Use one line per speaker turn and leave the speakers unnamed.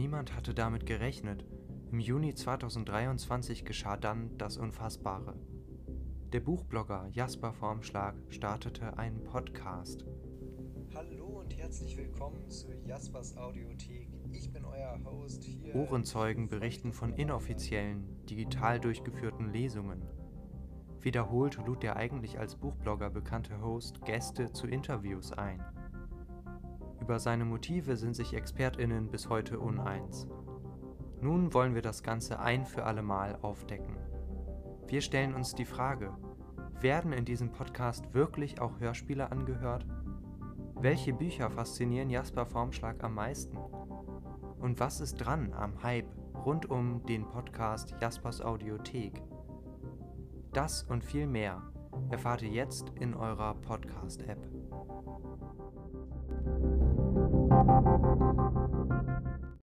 Niemand hatte damit gerechnet. Im Juni 2023 geschah dann das Unfassbare. Der Buchblogger Jasper Formschlag startete einen Podcast.
Hallo und herzlich willkommen zu Jaspers Audiothek. Ich bin euer Host hier.
Ohrenzeugen berichten von inoffiziellen, digital durchgeführten Lesungen. Wiederholt lud der eigentlich als Buchblogger bekannte Host Gäste zu Interviews ein. Über seine Motive sind sich ExpertInnen bis heute uneins. Nun wollen wir das Ganze ein für alle Mal aufdecken. Wir stellen uns die Frage, werden in diesem Podcast wirklich auch Hörspiele angehört? Welche Bücher faszinieren Jasper Formschlag am meisten? Und was ist dran am Hype rund um den Podcast Jaspers Audiothek? Das und viel mehr erfahrt ihr jetzt in eurer Podcast-App. Thank you.